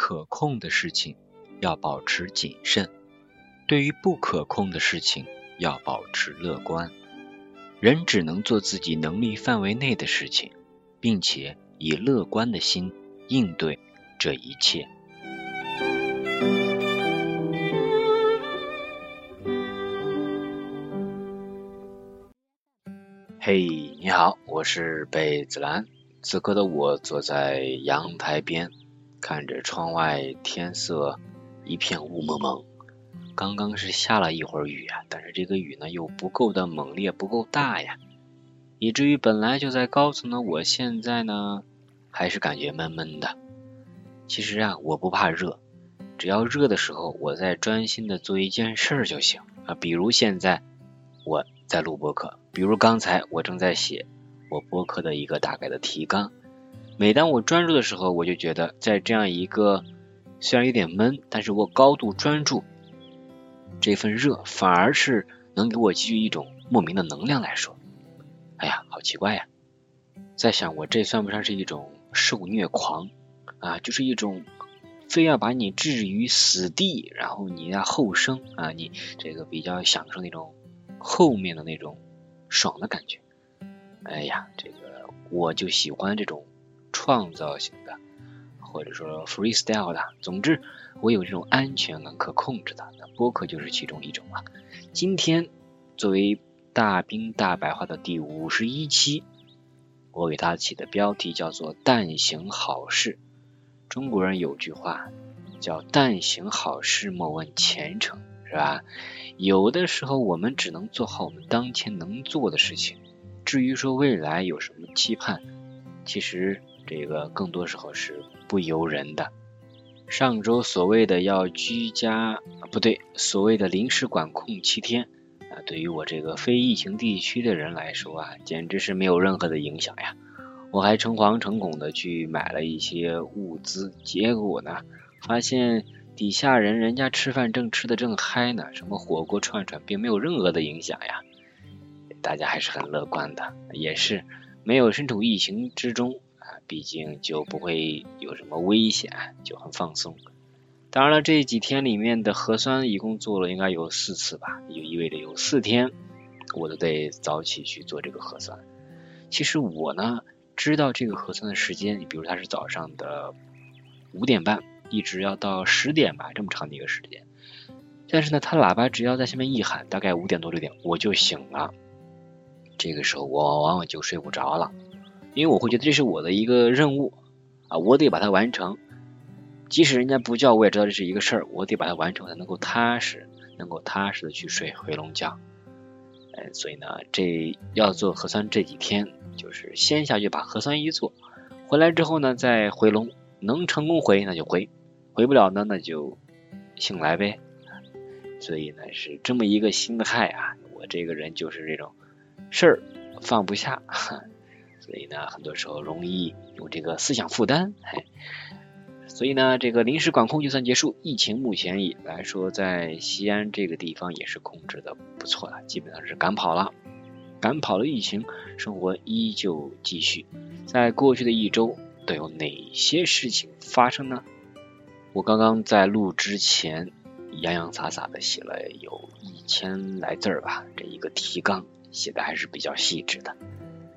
可控的事情要保持谨慎，对于不可控的事情要保持乐观。人只能做自己能力范围内的事情，并且以乐观的心应对这一切。嘿，你好，我是贝子兰。此刻的我坐在阳台边，看着窗外天色一片雾蒙蒙。刚刚是下了一会儿雨啊，但是这个雨呢又不够的猛烈，不够大呀，以至于本来就在高层的我现在呢还是感觉闷闷的。其实啊，我不怕热，只要热的时候我在专心的做一件事就行啊，比如现在我。在录播课，比如刚才我正在写我播客的一个大概的提纲。每当我专注的时候，我就觉得在这样一个虽然有点闷，但是我高度专注，这份热反而是能给我给予一种莫名的能量来说。哎呀，好奇怪呀！在想我这算不上是一种受虐狂啊，就是一种非要把你置于死地，然后你要后生啊，你这个比较享受那种。后面的那种爽的感觉，哎呀，这个我就喜欢这种创造型的，或者说 freestyle 的。总之，我有这种安全感、可控制的。那播客就是其中一种了。今天作为大兵大白话的第五十一期，我给它起的标题叫做“但行好事”。中国人有句话叫“但行好事，莫问前程”。是吧？有的时候我们只能做好我们当前能做的事情。至于说未来有什么期盼，其实这个更多时候是不由人的。上周所谓的要居家，不对，所谓的临时管控七天啊，对于我这个非疫情地区的人来说啊，简直是没有任何的影响呀。我还诚惶诚恐的去买了一些物资，结果呢，发现。底下人人家吃饭正吃的正嗨呢，什么火锅串串，并没有任何的影响呀。大家还是很乐观的，也是没有身处疫情之中，毕竟就不会有什么危险，就很放松。当然了，这几天里面的核酸一共做了应该有四次吧，也就意味着有四天我都得早起去做这个核酸。其实我呢知道这个核酸的时间，比如它是早上的五点半。一直要到十点吧，这么长的一个时间。但是呢，他喇叭只要在下面一喊，大概五点多六点我就醒了。这个时候我往往就睡不着了，因为我会觉得这是我的一个任务啊，我得把它完成。即使人家不叫，我也知道这是一个事儿，我得把它完成才能够踏实，能够踏实的去睡回笼觉。哎，所以呢，这要做核酸这几天，就是先下去把核酸一做，回来之后呢，再回笼，能成功回那就回。回不了呢，那就醒来呗。所以呢，是这么一个心态啊。我这个人就是这种事儿放不下，所以呢，很多时候容易有这个思想负担。所以呢，这个临时管控就算结束，疫情目前以来说，在西安这个地方也是控制的不错了，基本上是赶跑了，赶跑了疫情，生活依旧继续。在过去的一周，都有哪些事情发生呢？我刚刚在录之前洋洋洒洒的写了有一千来字儿吧，这一个提纲写的还是比较细致的。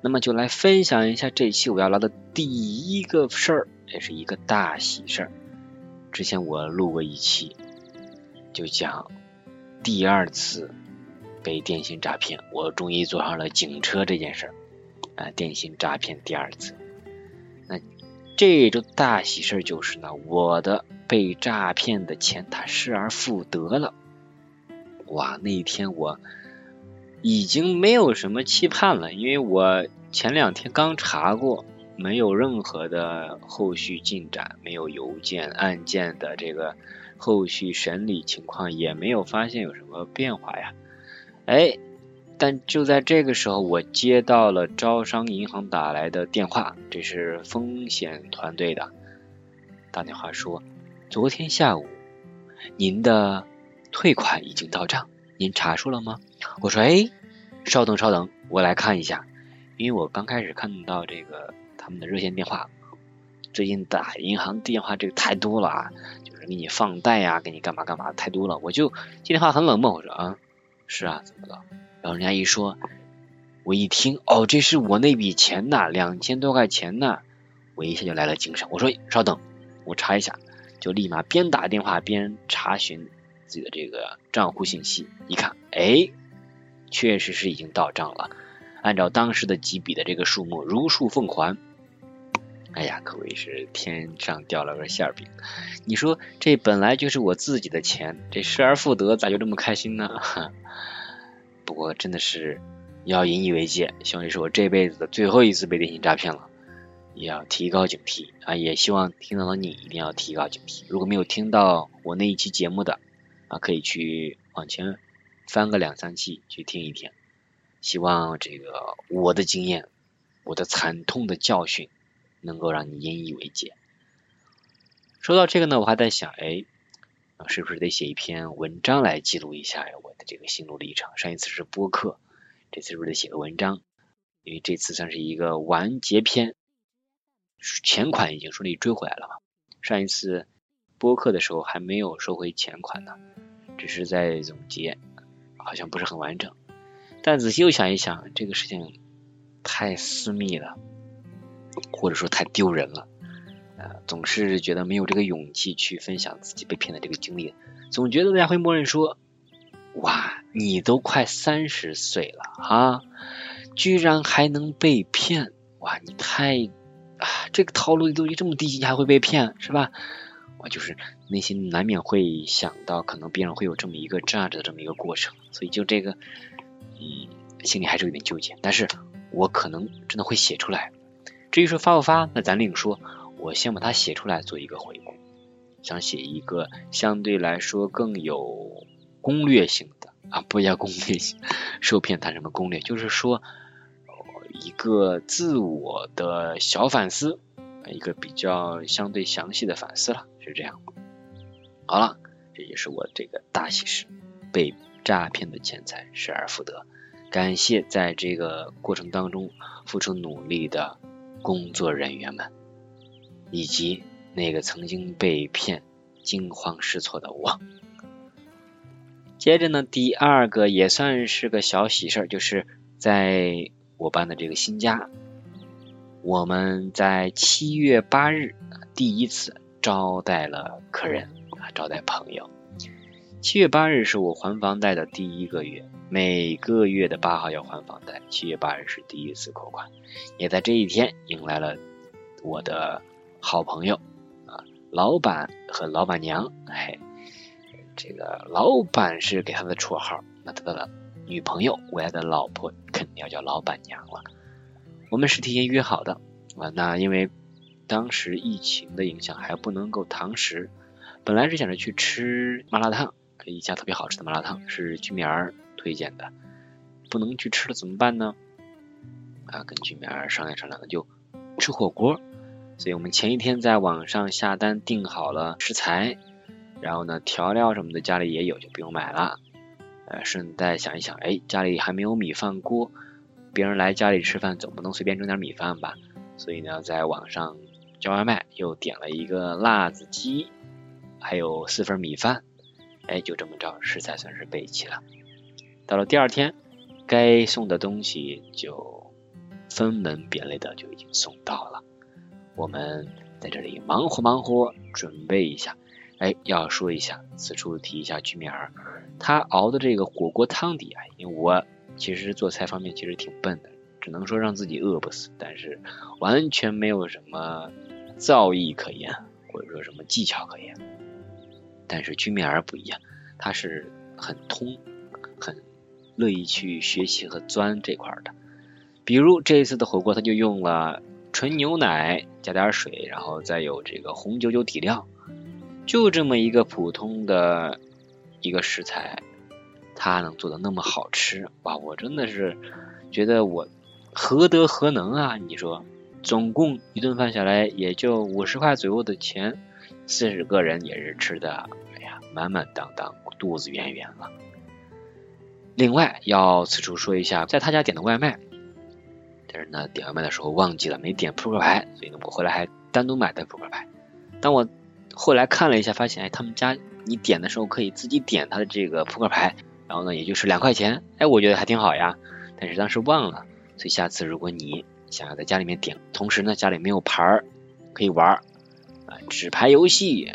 那么就来分享一下这期我要聊的第一个事儿，也是一个大喜事儿。之前我录过一期，就讲第二次被电信诈骗，我终于坐上了警车这件事儿啊，电信诈骗第二次。那这周大喜事儿就是呢，我的。被诈骗的钱他失而复得了，哇！那一天我已经没有什么期盼了，因为我前两天刚查过，没有任何的后续进展，没有邮件案件的这个后续审理情况，也没有发现有什么变化呀。哎，但就在这个时候，我接到了招商银行打来的电话，这是风险团队的打电话说。昨天下午，您的退款已经到账，您查出了吗？我说，哎，稍等稍等，我来看一下，因为我刚开始看到这个他们的热线电话，最近打银行电话这个太多了啊，就是给你放贷呀，给你干嘛干嘛太多了。我就接电话很冷漠，我说啊，是啊，怎么了？然后人家一说，我一听，哦，这是我那笔钱呐，两千多块钱呐，我一下就来了精神。我说稍等，我查一下，就立马边打电话边查询自己的这个账户信息，一看，哎，确实是已经到账了。按照当时的几笔的这个数目如数奉还，哎呀，可谓是天上掉了个馅饼。你说这本来就是我自己的钱，这失而复得，咋就这么开心呢？不过真的是要引以为戒，希望这是我这辈子的最后一次被电信诈骗了，也要提高警惕啊！也希望听到的你一定要提高警惕。如果没有听到我那一期节目的啊，可以去往前翻个两三期去听一听。希望这个我的经验，我的惨痛的教训，能够让你引以为戒。说到这个呢，我还在想，哎，是不是得写一篇文章来记录一下我的这个心路历程？上一次是播客，这次是不是得写个文章？因为这次算是一个完结篇，钱款已经顺利追回来了嘛。上一次播客的时候还没有收回钱款呢，只是在总结，好像不是很完整。但仔细又想一想，这个事情太私密了，或者说太丢人了，呃，总是觉得没有这个勇气去分享自己被骗的这个经历，总觉得大家会默认说，哇，你都快三十岁了啊，居然还能被骗，哇，你太啊，这个套路的东西这么低级，你还会被骗，是吧？我就是内心难免会想到，可能别人会有这么一个榨着的这么一个过程，所以就这个。嗯，心里还是有点纠结，但是我可能真的会写出来。至于说发不发，那咱另说。我先把它写出来做一个回顾，想写一个相对来说更有攻略性的啊，不要攻略性，受骗谈什么攻略？就是说一个自我的小反思，一个比较相对详细的反思了，是这样。好了，这也是我这个大喜事，被诈骗的钱财失而复得。感谢在这个过程当中付出努力的工作人员们，以及那个曾经被骗惊慌失措的我。接着呢，第二个也算是个小喜事儿，就是在我搬的这个新家，我们在七月八日第一次招待了客人啊，招待朋友。七月八日是我还房贷的第一个月。每个月的八号要还房贷，七月八日是第一次扣款，也在这一天迎来了我的好朋友啊，老板和老板娘。嘿，这个老板是给他的绰号，那他的女朋友，未来的老婆肯定要叫老板娘了。我们是提前约好的啊，那因为当时疫情的影响还不能够堂食，本来是想着去吃麻辣烫，一家特别好吃的麻辣烫，是居民儿。推荐的，不能去吃了怎么办呢？啊，跟居民商量商量，就吃火锅。所以我们前一天在网上下单订好了食材，然后呢调料什么的家里也有，就不用买了。呃，顺带想一想，哎，家里还没有米饭锅，别人来家里吃饭总不能随便蒸点米饭吧？所以呢，在网上叫外卖，又点了一个辣子鸡，还有四份米饭。哎，就这么着，食材算是备齐了。到了第二天，该送的东西就分门别类的就已经送到了。我们在这里忙活忙活，准备一下。哎，要说一下，此处提一下居民儿，他熬的这个火锅汤底啊，因为我其实做菜方面其实挺笨的，只能说让自己饿不死，但是完全没有什么造诣可言，或者说什么技巧可言。但是居民儿不一样，他是很通，很。乐意去学习和钻这块的，比如这一次的火锅，他就用了纯牛奶加点水，然后再有这个红酒酒底料，就这么一个普通的一个食材，他能做的那么好吃，哇！我真的是觉得我何德何能啊？你说，总共一顿饭下来也就五十块左右的钱，四十个人也是吃的，满满当当，肚子圆圆了。另外要此处说一下，在他家点的外卖，但是呢，点外卖的时候忘记了没点扑克牌，所以呢，我后来还单独买的扑克牌。当我后来看了一下，发现哎，他们家你点的时候可以自己点他的这个扑克牌，然后呢，也就是两块钱，哎，我觉得还挺好呀。但是当时忘了，所以下次如果你想要在家里面点，同时呢家里没有牌儿可以玩啊，纸牌游戏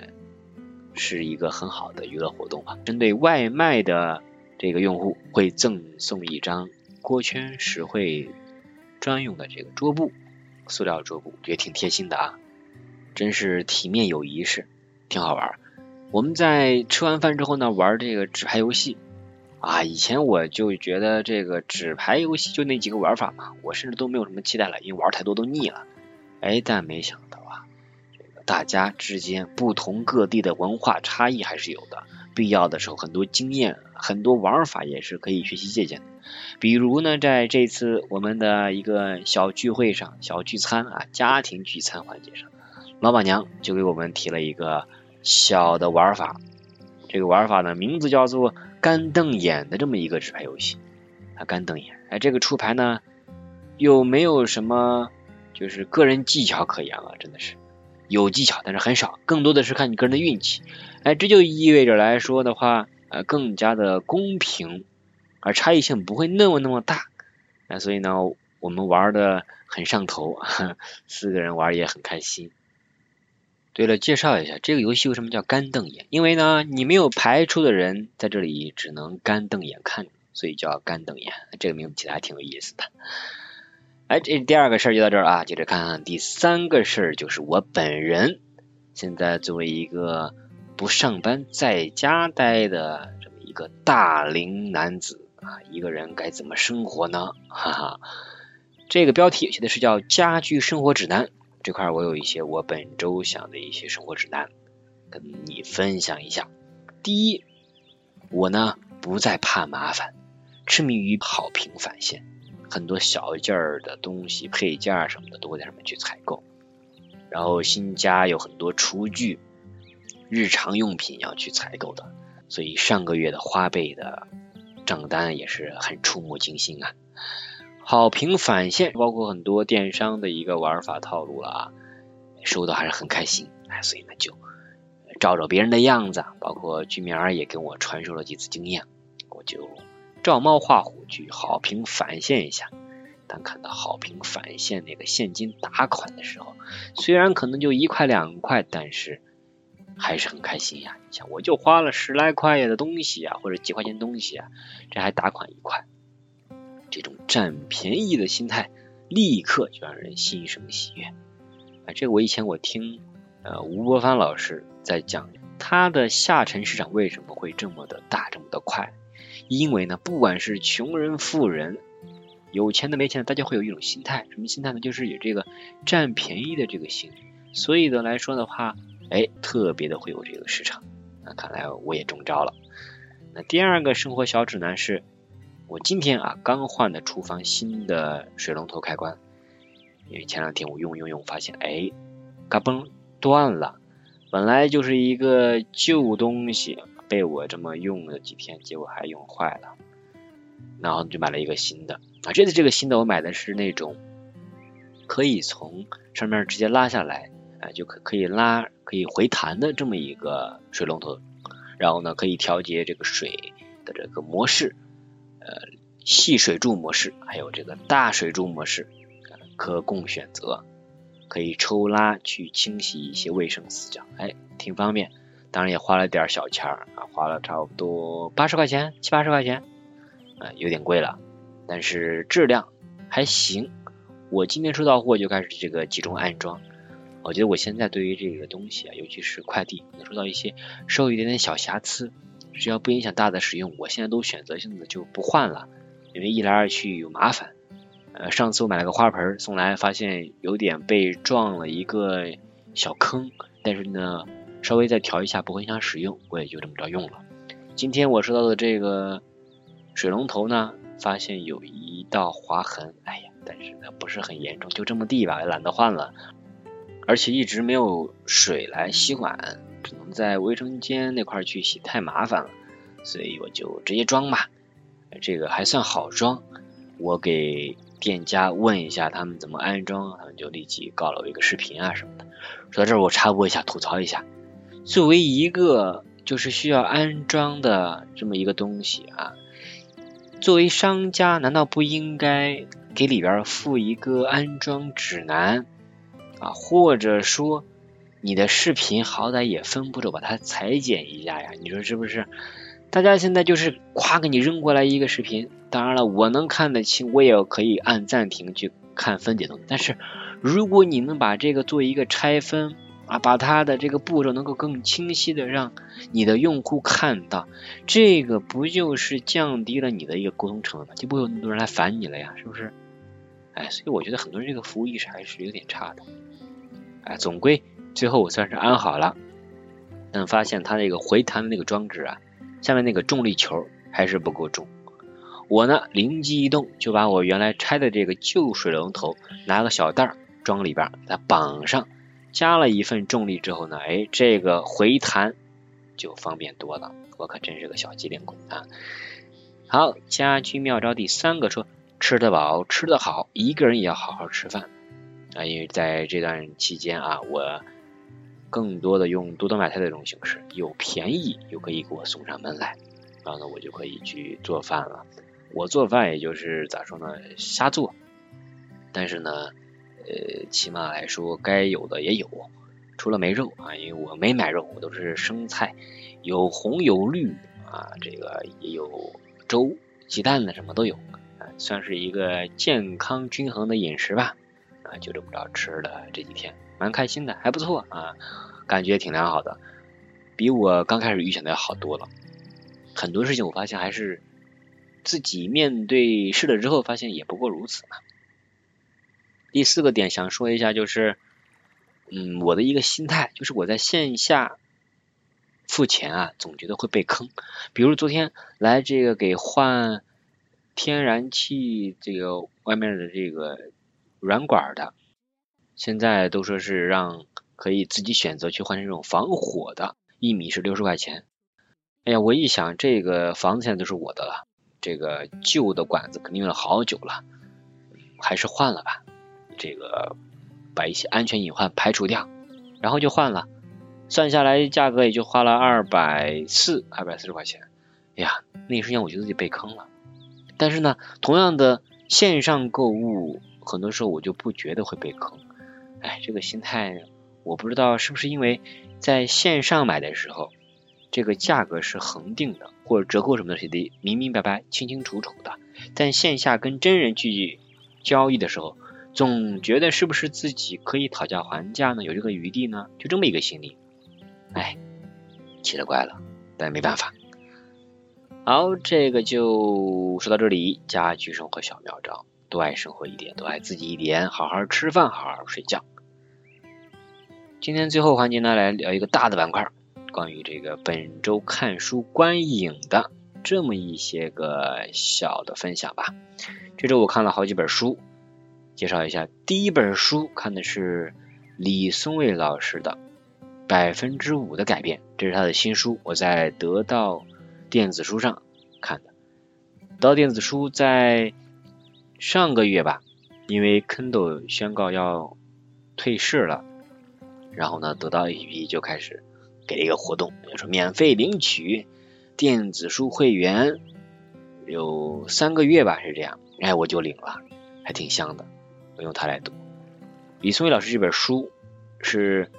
是一个很好的娱乐活动吧。针对外卖的这个用户会赠送一张锅圈实惠专用的这个桌布，塑料桌布，也挺贴心的啊。真是体面有仪式，挺好玩。我们在吃完饭之后呢，玩这个纸牌游戏啊。以前我就觉得这个纸牌游戏就那几个玩法嘛，我甚至都没有什么期待了，因为玩太多都腻了。哎，但没想到，大家之间不同各地的文化差异还是有的，必要的时候很多经验、很多玩法也是可以学习借鉴的。比如呢，在这次我们的一个小聚会上、小聚餐啊，家庭聚餐环节上。老板娘就给我们提了一个小的玩法，这个玩法呢名字叫做干瞪眼的这么一个纸牌游戏啊，干瞪眼，哎，这个出牌呢又没有什么就是个人技巧可言了，真的是有技巧，但是很少，更多的是看你个人的运气，哎，这就意味着来说的话，呃，更加的公平，而差异性不会那么那么大，那所以呢，我们玩的很上头，四个人玩也很开心。对了，介绍一下这个游戏为什么叫干瞪眼？因为呢，你没有排出的人在这里只能干瞪眼看，所以叫干瞪眼。这个名字起来还挺有意思的。哎，这第二个事儿就到这儿啊，接着看第三个事儿，就是我本人现在作为一个不上班在家待的这么一个大龄男子啊，一个人该怎么生活呢？哈哈，这个标题写的是叫家居生活指南。这块我有一些我本周想的一些生活指南，跟你分享一下。第一，我呢不再怕麻烦，痴迷于好评返现，很多小件儿的东西、配件什么的都会在上面去采购。然后新家有很多厨具、日常用品要去采购的，所以上个月的花呗的账单也是很触目惊心啊。好评返现，包括很多电商的一个玩法套路了啊，收到还是很开心，哎，所以呢就照着别人的样子，包括居民儿也跟我传授了几次经验，我就照猫画虎去好评返现一下。当看到好评返现那个现金打款的时候，虽然可能就一块两块，但是还是很开心呀。你想，我就花了十来块的东西啊，或者几块钱东西啊，这还打款一块。这种占便宜的心态，立刻就让人心生喜悦。啊，这个我以前我听呃吴伯凡老师在讲，他的下沉市场为什么会这么的大，这么的快？因为呢，不管是穷人、富人，有钱的、没钱的，大家会有一种心态，什么心态呢？就是有这个占便宜的这个心理。所以的来说的话，哎，特别的会有这个市场。那看来我也中招了。那第二个生活小指南是。我今天啊刚换的厨房新的水龙头开关，因为前两天我用用用发现，哎，嘎嘣断了。本来就是一个旧东西，被我这么用了几天，结果还用坏了。然后就买了一个新的啊，这次这个新的我买的是那种可以从上面直接拉下来，啊，就可可以拉可以回弹的这么一个水龙头，然后呢可以调节这个水的这个模式。呃，细水柱模式，还有这个大水柱模式，可供选择，可以抽拉去清洗一些卫生死角，哎，挺方便。当然也花了点小钱儿啊，花了差不多八十块钱，七八十块钱，啊，有点贵了，但是质量还行。我今天收到货就开始这个集中安装。我觉得我现在对于这个东西啊，尤其是快递，能收到一些稍微一点点小瑕疵。只要不影响大的使用，我现在都选择性的就不换了，因为一来二去有麻烦。呃，上次我买了个花盆送来，发现有点被撞了一个小坑，但是呢，稍微再调一下不会影响使用，我也就这么着用了。今天我收到的这个水龙头呢，发现有一道划痕，哎呀，但是呢不是很严重，就这么地吧，懒得换了，而且一直没有水来洗碗。只能在卫生间那块去洗，太麻烦了，所以我就直接装吧。这个还算好装，我给店家问一下他们怎么安装，他们就立即告了我一个视频啊什么的。说到这儿，我插播一下，吐槽一下，作为一个就是需要安装的这么一个东西啊，作为商家，难道不应该给里边附一个安装指南啊？或者说，你的视频好歹也分步骤把它裁剪一下呀？你说是不是？大家现在就是夸给你扔过来一个视频，当然了，我能看得清，我也可以按暂停去看分解的。但是，如果你能把这个做一个拆分啊，把它的这个步骤能够更清晰的让你的用户看到，这个不就是降低了你的一个沟通成本吗？就不会有那么多人来烦你了呀，是不是？哎，所以我觉得很多人这个服务意识还是有点差的。哎，总归最后我算是安好了，但发现它这个回弹的那个装置啊。下面那个重力球还是不够重，我呢灵机一动，就把我原来拆的这个旧水龙头拿个小袋装里边，再绑上，加了一份重力之后呢，哎，这个回弹就方便多了。我可真是个小机灵鬼啊！好，家居妙招第三个说，吃得饱，吃得好，一个人也要好好吃饭啊！因为在这段期间啊，我。更多的用多多买菜的这种形式，又便宜又可以给我送上门来，然后呢，我就可以去做饭了。我做饭也就是咋说呢，瞎做，但是呢，呃，起码来说该有的也有，除了没肉啊，因为我没买肉，我都是生菜，有红有绿啊，这个也有粥、鸡蛋的什么都有，啊算是一个健康均衡的饮食吧。啊，就这么着吃了这几天。蛮开心的，还不错啊，感觉挺良好的，比我刚开始预想的要好多了。很多事情我发现还是自己面对试了之后，发现也不过如此嘛。第四个点想说一下，就是嗯，我的一个心态，就是我在线下付钱啊，总觉得会被坑。比如昨天来这个给换天然气这个外面的这个软管的。现在都说是让可以自己选择去换成这种防火的，一米是六十块钱。哎呀，我一想这个房子现在都是我的了，这个旧的管子肯定用了好久了，还是换了吧。这个把一些安全隐患排除掉，然后就换了。算下来价格也就花了二百四，二百四十块钱。哎呀，那一瞬间我觉得自己被坑了。但是呢，同样的线上购物，很多时候我就不觉得会被坑。哎，这个心态，我不知道是不是因为在线上买的时候，这个价格是恒定的，或者折扣什么的写的明明白白、清清楚楚的。但线下跟真人去交易的时候，总觉得是不是自己可以讨价还价呢？有这个余地呢？就这么一个心理。哎，奇了怪了，但没办法。好，这个就说到这里。家居生活小妙招。多爱生活一点，多爱自己一点，好好吃饭，好好睡觉。今天最后环节呢，来聊一个大的板块，关于这个本周看书观影的这么一些个小的分享吧。这周我看了好几本书，介绍一下。第一本书看的是李松蔚老师的《百分之五的改变》，这是他的新书，我在得到电子书上看的。得到电子书在。上个月吧，因为 Kindle 宣告要退市了，然后呢，得到 APP 就开始给了一个活动，就说免费领取电子书会员，有三个月吧，是这样，哎，我就领了，还挺香的，我用它来读。李松蔚老师这本书是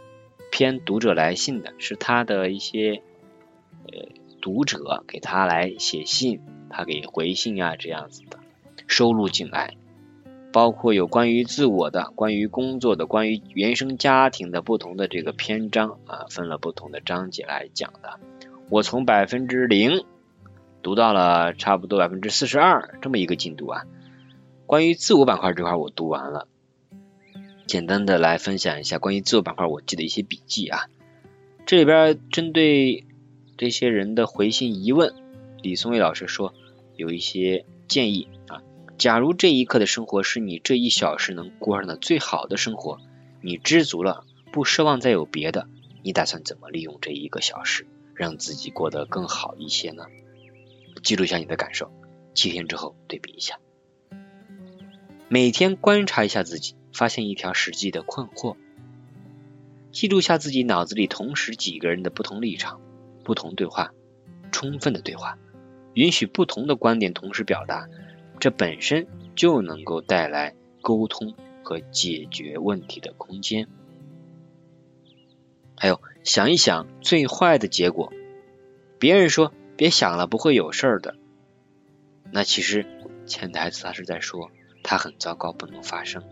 偏读者来信的，是他的一些呃读者给他来写信，他给回信啊，这样子的。收录进来，包括有关于自我的、关于工作的、关于原生家庭的不同的这个篇章啊，分了不同的章节来讲的。我从百分之零读到了差不多百分之四十二这么一个进度啊。关于自我板块这块我读完了，简单的来分享一下关于自我板块我记的一些笔记啊。这里边针对这些人的回信疑问，李松蔚老师说有一些建议啊。假如这一刻的生活是你这一小时能过上的最好的生活，你知足了，不奢望再有别的，你打算怎么利用这一个小时，让自己过得更好一些呢？记录一下你的感受，七天之后对比一下。每天观察一下自己，发现一条实际的困惑，记录下自己脑子里同时几个人的不同立场、不同对话，充分的对话，允许不同的观点同时表达，这本身就能够带来沟通和解决问题的空间。还有，想一想最坏的结果，别人说别想了，不会有事儿的，那其实潜台词他是在说。它很糟糕，不能发生。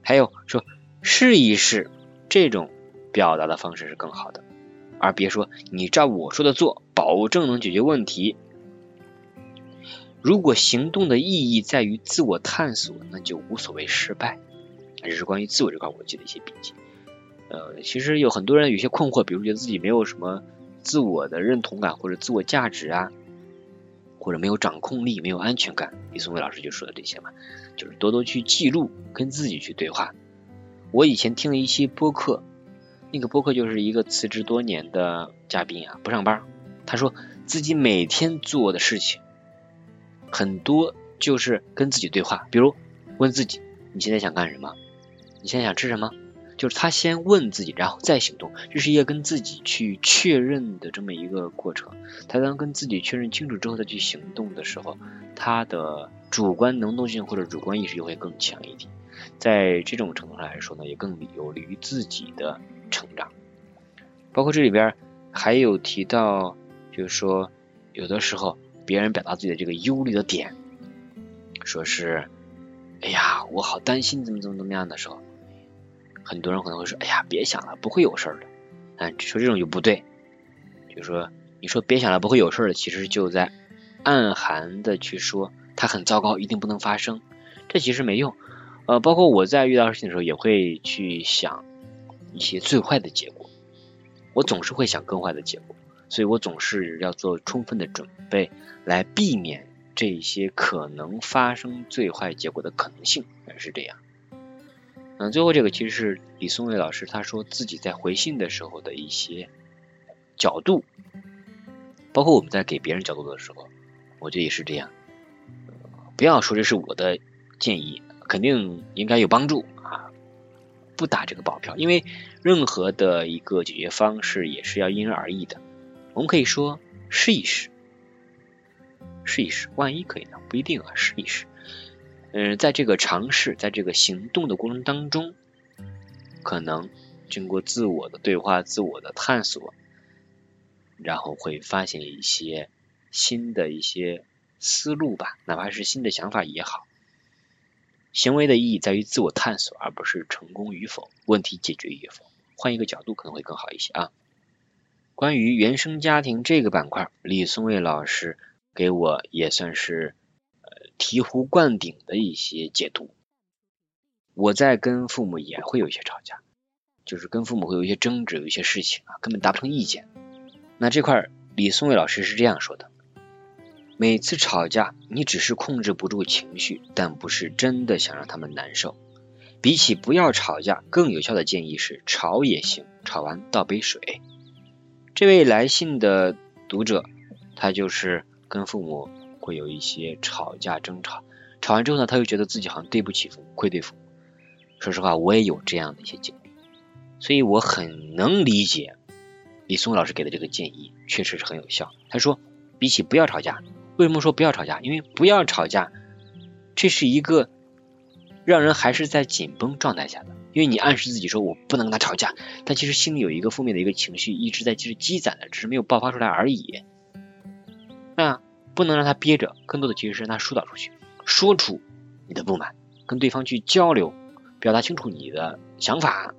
还有说试一试这种表达的方式是更好的，而别说你照我说的做，保证能解决问题。如果行动的意义在于自我探索，那就无所谓失败。这是关于自我这块我记的一些笔记。呃，其实有很多人有些困惑，比如觉得自己没有什么自我的认同感或者自我价值啊。或者没有掌控力，没有安全感，李松蔚老师就说的这些嘛，就是多多去记录，跟自己去对话。我以前听了一期播客，那个播客就是一个辞职多年的嘉宾啊，不上班，他说自己每天做的事情很多就是跟自己对话，比如问自己你现在想干什么，你现在想吃什么。就是他先问自己，然后再行动，这是一个跟自己去确认的这么一个过程。他当跟自己确认清楚之后再去行动的时候，他的主观能动性或者主观意识就会更强一点。在这种程度上来说呢，也更有利于自己的成长。包括这里边还有提到，就是说有的时候别人表达自己的这个忧虑的点，说是，哎呀，我好担心怎么怎么怎么样的时候。很多人可能会说：“哎呀，别想了，不会有事儿的。”但说这种就不对，就是说，你说别想了，不会有事儿的，其实就在暗含的去说它很糟糕，一定不能发生。这其实没用。呃，包括我在遇到事情的时候，也会去想一些最坏的结果。我总是会想更坏的结果，所以我总是要做充分的准备，来避免这些可能发生最坏结果的可能性。是这样。嗯，最后这个其实是李松蔚老师他说自己在回信的时候的一些角度，包括我们在给别人角度的时候，我觉得也是这样。不要说这是我的建议，肯定应该有帮助啊，不打这个保票，因为任何的一个解决方式也是要因人而异的。我们可以说试一试，试一试，万一可以呢？不一定啊，试一试。嗯，在这个尝试，在这个行动的过程当中，可能经过自我的对话、自我的探索，然后会发现一些新的一些思路吧，哪怕是新的想法也好。行为的意义在于自我探索，而不是成功与否、问题解决与否。换一个角度可能会更好一些啊。关于原生家庭这个板块，李松蔚老师给我也算是。醍醐灌顶的一些解读，我在跟父母也会有一些吵架，就是跟父母会有一些争执，有一些事情啊根本达不成意见。那这块李松蔚老师是这样说的：每次吵架，你只是控制不住情绪，但不是真的想让他们难受。比起不要吵架，更有效的建议是吵也行，吵完倒杯水。这位来信的读者，他就是跟父母。会有一些吵架争吵，吵完之后呢，他又觉得自己好像对不起父母，愧对父母。说实话，我也有这样的一些经历，所以我很能理解李松老师给的这个建议，确实是很有效。他说，比起不要吵架，为什么说不要吵架？因为不要吵架，这是一个让人还是在紧绷状态下的，因为你暗示自己说我不能跟他吵架，但其实心里有一个负面的一个情绪一直在其实积攒的，只是没有爆发出来而已。那。不能让他憋着，更多的其实是让他疏导出去，说出你的不满，跟对方去交流，表达清楚你的想法。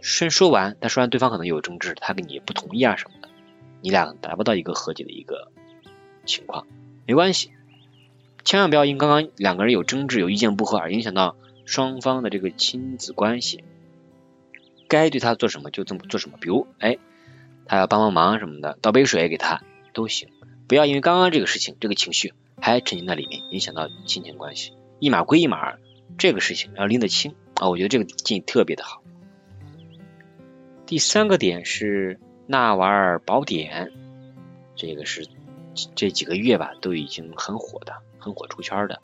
先说完，但说完对方可能有争执，他跟你不同意啊什么的，你俩达不到一个和解的一个情况，没关系，千万不要因刚刚两个人有争执、有意见不合而影响到双方的这个亲子关系。该对他做什么就这么做什么，比如哎，他要帮帮忙什么的，倒杯水给他都行。不要因为刚刚这个事情，这个情绪还沉浸在里面，影响到亲情关系。一码归一码，这个事情要拎得清啊！我觉得这个建议特别的好。第三个点是《纳瓦尔宝典》，这个是这几个月吧都已经很火的，很火出圈的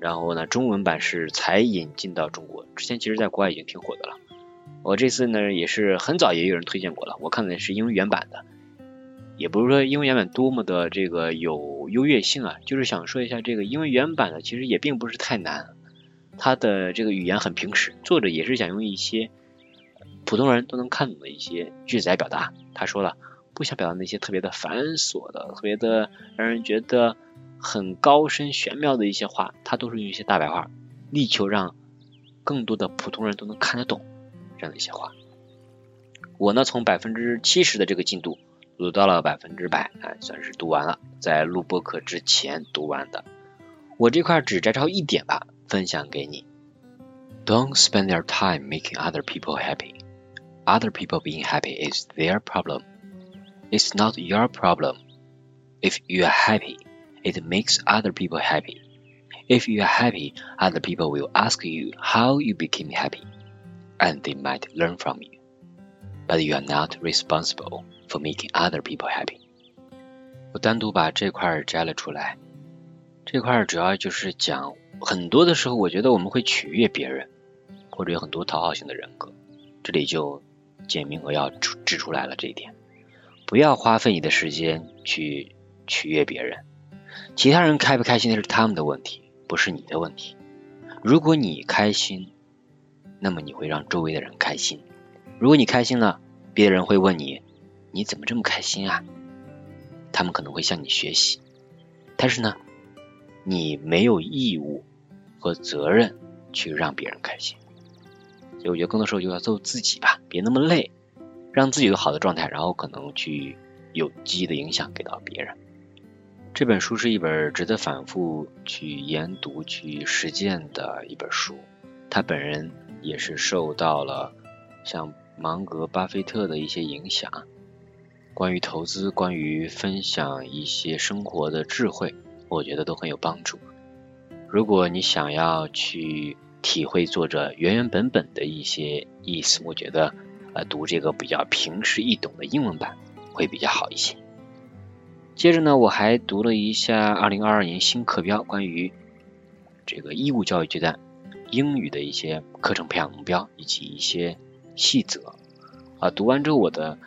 然后呢，中文版是才引进到中国，之前其实在国外已经挺火的了。我这次呢也是很早也有人推荐过了，我看的是英文原版的，也不是说英文原版多么的这个有优越性啊，就是想说一下这个英文原版的其实也并不是太难，它的这个语言很平实，作者也是想用一些普通人都能看懂的一些句子来表达。他说了，不想表达那些特别的繁琐的、特别的让人觉得很高深玄妙的一些话，他都是用一些大白话，力求让更多的普通人都能看得懂。这样的一些话，我呢从百分之七十的这个进度读到了百分之百，哎，算是读完了，在录播课之前读完的。我这块只摘抄一点吧，分享给你。Don't spend your time making other people happy. Other people being happy is their problem. It's not your problem. If you are happy, it makes other people happy. If you are happy, other people will ask you how you became happy and they might learn from you. But you are not responsible For making other people happy. 我单独把这块摘了出来，这块主要就是讲，很多的时候我觉得我们会取悦别人，或者有很多讨好型的人格，这里就简明扼要指指出来了这一点。不要花费你的时间去取悦别人，其他人开不开心那是他们的问题，不是你的问题。如果你开心，那么你会让周围的人开心。如果你开心了，别人会问你：“你怎么这么开心啊？”他们可能会向你学习。但是呢，你没有义务和责任去让别人开心。所以我觉得更多时候就要做自己吧，别那么累，让自己有好的状态，然后可能去有积极的影响给到别人。这本书是一本值得反复去研读、去实践的一本书。他本人。也是受到了像芒格、巴菲特的一些影响，关于投资、关于分享一些生活的智慧，我觉得都很有帮助。如果你想要去体会作者原原本本的一些意思，我觉得呃读这个比较平实易懂的英文版会比较好一些。接着呢，我还读了一下二零二二年新课标关于这个义务教育阶段。英语的一些课程培养目标以及一些细则啊，读完之后我的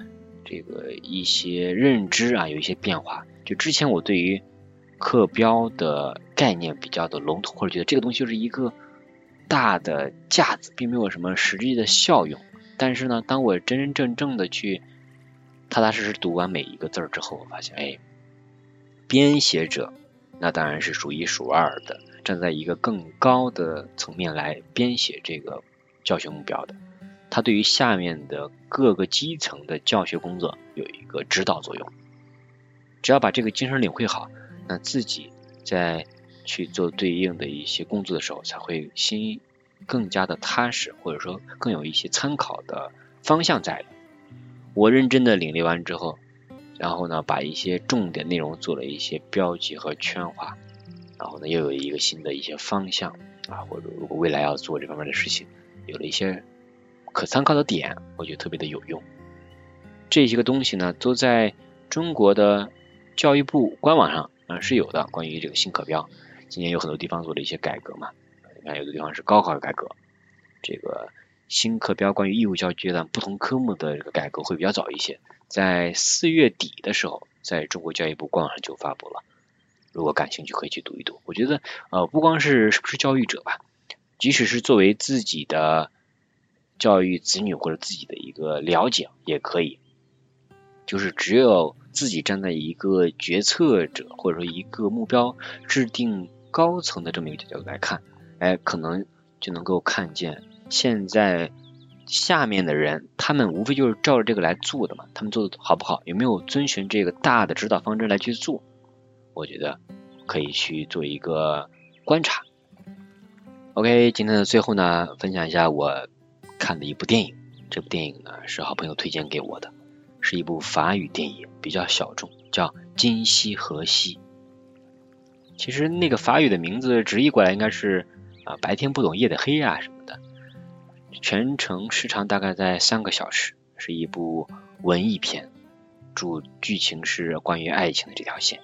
这个一些认知啊有一些变化。就之前我对于课标的概念比较的笼统，或者觉得这个东西就是一个大的架子，并没有什么实际的效用。但是呢，当我真真正正的去踏踏实实读完每一个字儿之后，我发现，哎，编写者那当然是数一数二的。站在一个更高的层面来编写这个教学目标的，它对于下面的各个基层的教学工作有一个指导作用。只要把这个精神领会好，那自己在去做对应的一些工作的时候，才会心更加的踏实，或者说更有一些参考的方向在的。我认真的领略完之后，然后呢，把一些重点内容做了一些标记和圈化。然后呢，又有一个新的一些方向啊，或者如果未来要做这方面的事情，有了一些可参考的点，我觉得特别的有用。这些个东西呢，都在中国的教育部官网上啊是有的。关于这个新课标，今年有很多地方做了一些改革嘛，你看有的地方是高考的改革，这个新课标关于义务教育阶段不同科目的这个改革会比较早一些，在四月底的时候，在中国教育部官网上就发布了。如果感兴趣，可以去读一读。我觉得，呃，不光是是不是教育者吧，即使是作为自己的教育子女或者自己的一个了解，也可以。就是只有自己站在一个决策者或者说一个目标制定高层的这么一个角度来看，哎，可能就能够看见现在下面的人，他们无非就是照着这个来做的嘛。他们做的好不好，有没有遵循这个大的指导方针来去做？我觉得可以去做一个观察。OK，今天的最后呢，分享一下我看的一部电影。这部电影呢是好朋友推荐给我的，是一部法语电影，比较小众，叫《今夕何夕》。其实那个法语的名字直译过来应该是啊白天不懂夜的黑啊什么的。全程时长大概在三个小时，是一部文艺片，主剧情是关于爱情的这条线。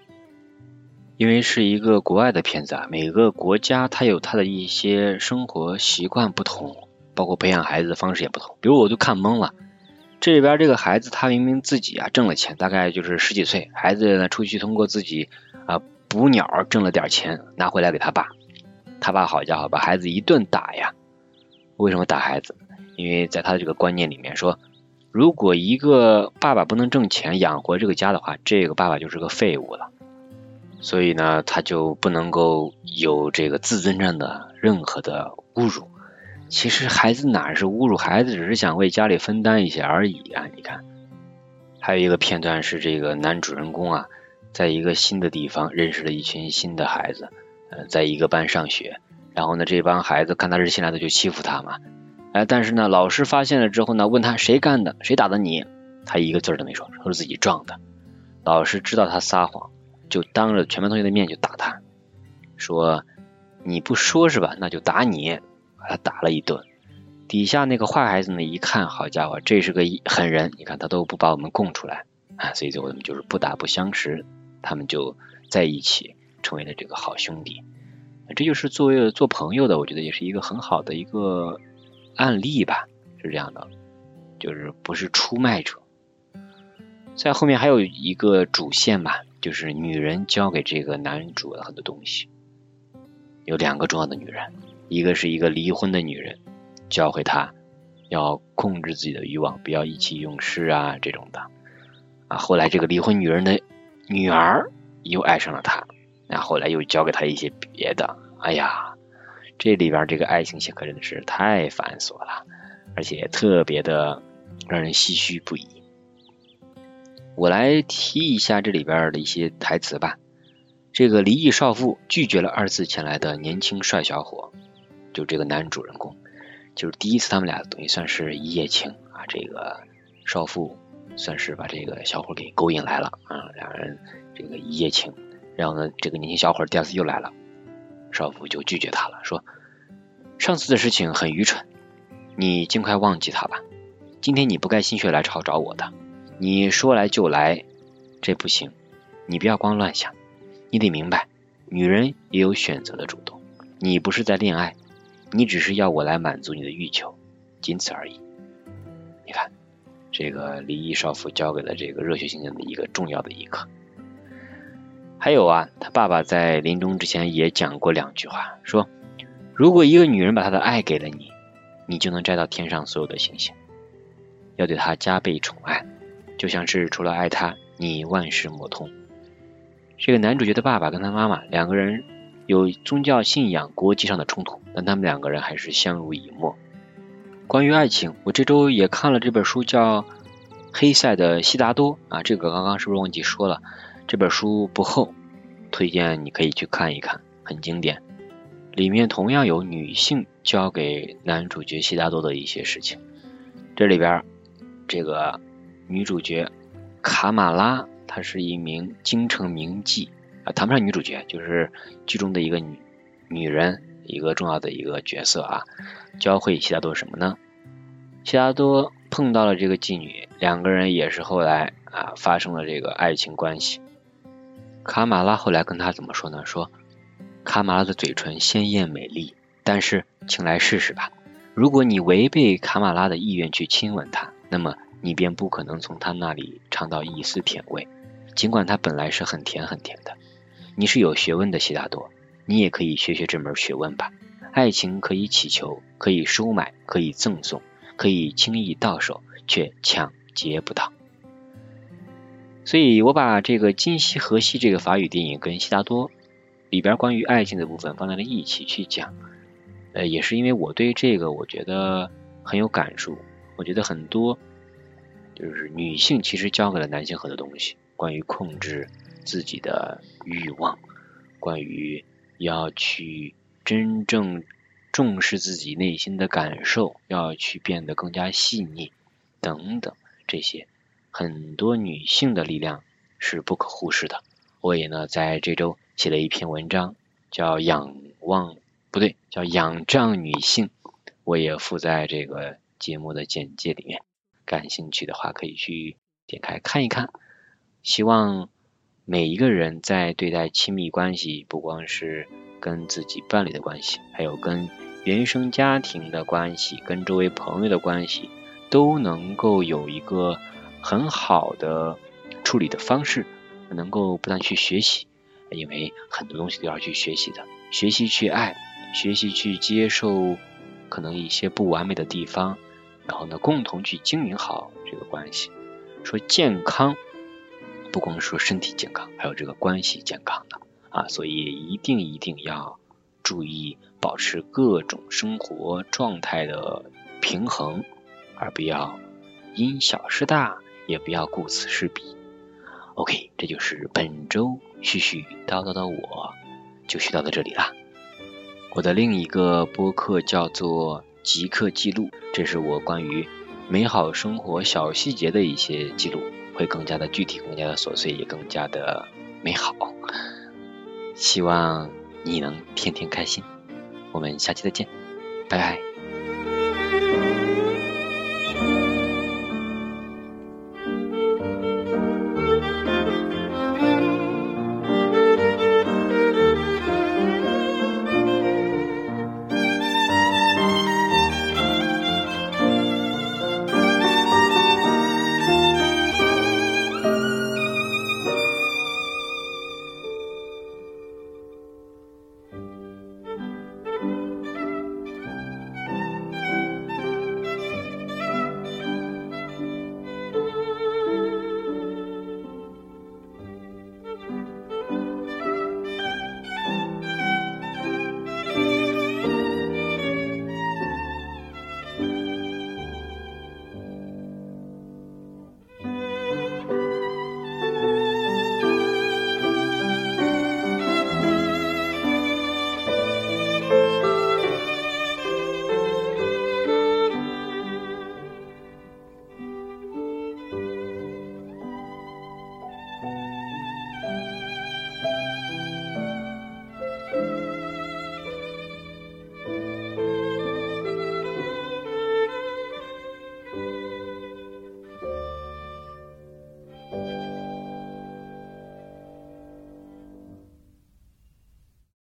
因为是一个国外的片子啊，每个国家它有它的一些生活习惯不同，包括培养孩子的方式也不同。比如我就看懵了，这里边这个孩子他明明自己啊挣了钱，大概就是十几岁，孩子呢出去通过自己啊捕鸟挣了点钱拿回来给他爸，他爸好家伙把孩子一顿打呀。为什么打孩子？因为在他的这个观念里面说，如果一个爸爸不能挣钱养活这个家的话，这个爸爸就是个废物了。所以呢，他就不能够有这个自尊上的任何的侮辱。其实孩子哪是侮辱，孩子只是想为家里分担一些而已啊！你看，还有一个片段是这个男主人公啊，在一个新的地方认识了一群新的孩子，呃，在一个班上学。然后呢，这帮孩子看他是新来的就欺负他嘛。哎，但是呢，老师发现了之后呢，问他谁干的，谁打的你？他一个字都没说，说是自己撞的。老师知道他撒谎。就当着全班同学的面就打他，说你不说是吧？那就打你，他打了一顿。底下那个坏孩子呢，一看好家伙，这是个狠人，你看他都不把我们供出来啊，所以最后他们就是不打不相识，他们就在一起成为了这个好兄弟。这就是作为做朋友的，我觉得也是一个很好的一个案例吧，是这样的，就是不是出卖者。在后面还有一个主线吧。就是女人教给这个男主的很多东西，有两个重要的女人，一个是一个离婚的女人，教会他要控制自己的欲望，不要意气用事啊这种的啊。后来这个离婚女人的女儿又爱上了他，那后来又教给他一些别的。哎呀，这里边这个爱情线可真的是太繁琐了，而且特别的让人唏嘘不已。我来提一下这里边的一些台词吧。这个离异少妇拒绝了二次前来的年轻帅小伙，就这个男主人公，就是第一次他们俩等于算是一夜情啊。这个少妇算是把这个小伙给勾引来了啊，两人这个一夜情。然后呢，这个年轻小伙第二次又来了，少妇就拒绝他了，说上次的事情很愚蠢，你尽快忘记他吧。今天你不该心血来潮找我的。你说来就来，这不行。你不要光乱想，你得明白，女人也有选择的主动。你不是在恋爱，你只是要我来满足你的欲求，仅此而已。你看，这个离异少妇教给了这个热血青年的一个重要的一课。还有啊，他爸爸在临终之前也讲过两句话，说：如果一个女人把她的爱给了你，你就能摘到天上所有的星星，要对她加倍宠爱。就像是除了爱她，你万事莫通。这个男主角的爸爸跟他妈妈两个人有宗教信仰、国籍上的冲突，但他们两个人还是相濡以沫。关于爱情，我这周也看了这本书，叫《黑塞的悉达多》啊，这个刚刚是不是忘记说了？这本书不厚，推荐你可以去看一看，很经典。里面同样有女性教给男主角悉达多的一些事情。这里边这个。女主角卡马拉，她是一名京城名妓谈不上女主角，就是剧中的一个女女人，一个重要的一个角色啊。教会悉达多什么呢？悉达多碰到了这个妓女，两个人也是后来啊发生了这个爱情关系。卡马拉后来跟他怎么说呢？说卡马拉的嘴唇鲜艳美丽，但是请来试试吧。如果你违背卡马拉的意愿去亲吻她，那么。你便不可能从她那里尝到一丝甜味，尽管它本来是很甜很甜的。你是有学问的，悉达多，你也可以学学这门学问吧。爱情可以乞求，可以收买，可以赠送，可以轻易到手，却抢劫不到。所以我把这个《今夕何夕》这个法语电影跟悉达多里边关于爱情的部分放在了一起去讲，呃，也是因为我对这个我觉得很有感触，我觉得很多。就是女性其实教给了男性很多东西，关于控制自己的欲望，关于要去真正重视自己内心的感受，要去变得更加细腻等等这些，很多女性的力量是不可忽视的。我也呢在这周写了一篇文章，叫仰望不对，叫仰仗女性，我也附在这个节目的简介里面。感兴趣的话，可以去点开看一看。希望每一个人在对待亲密关系，不光是跟自己伴侣的关系，还有跟原生家庭的关系，跟周围朋友的关系，都能够有一个很好的处理的方式，能够不断去学习，因为很多东西都要去学习的，学习去爱，学习去接受可能一些不完美的地方，然后呢，共同去经营好这个关系。说健康，不光说身体健康，还有这个关系健康的啊，所以一定一定要。注意保持各种生活状态的平衡，而不要因小失大，也不要顾此失彼。OK，这就是本周絮絮叨叨的我，就絮叨到这里啦。我的另一个播客叫做即刻记录，这是我关于美好生活小细节的一些记录，会更加的具体，更加的琐碎，也更加的美好。希望。你能天天开心，我们下期再见，拜拜。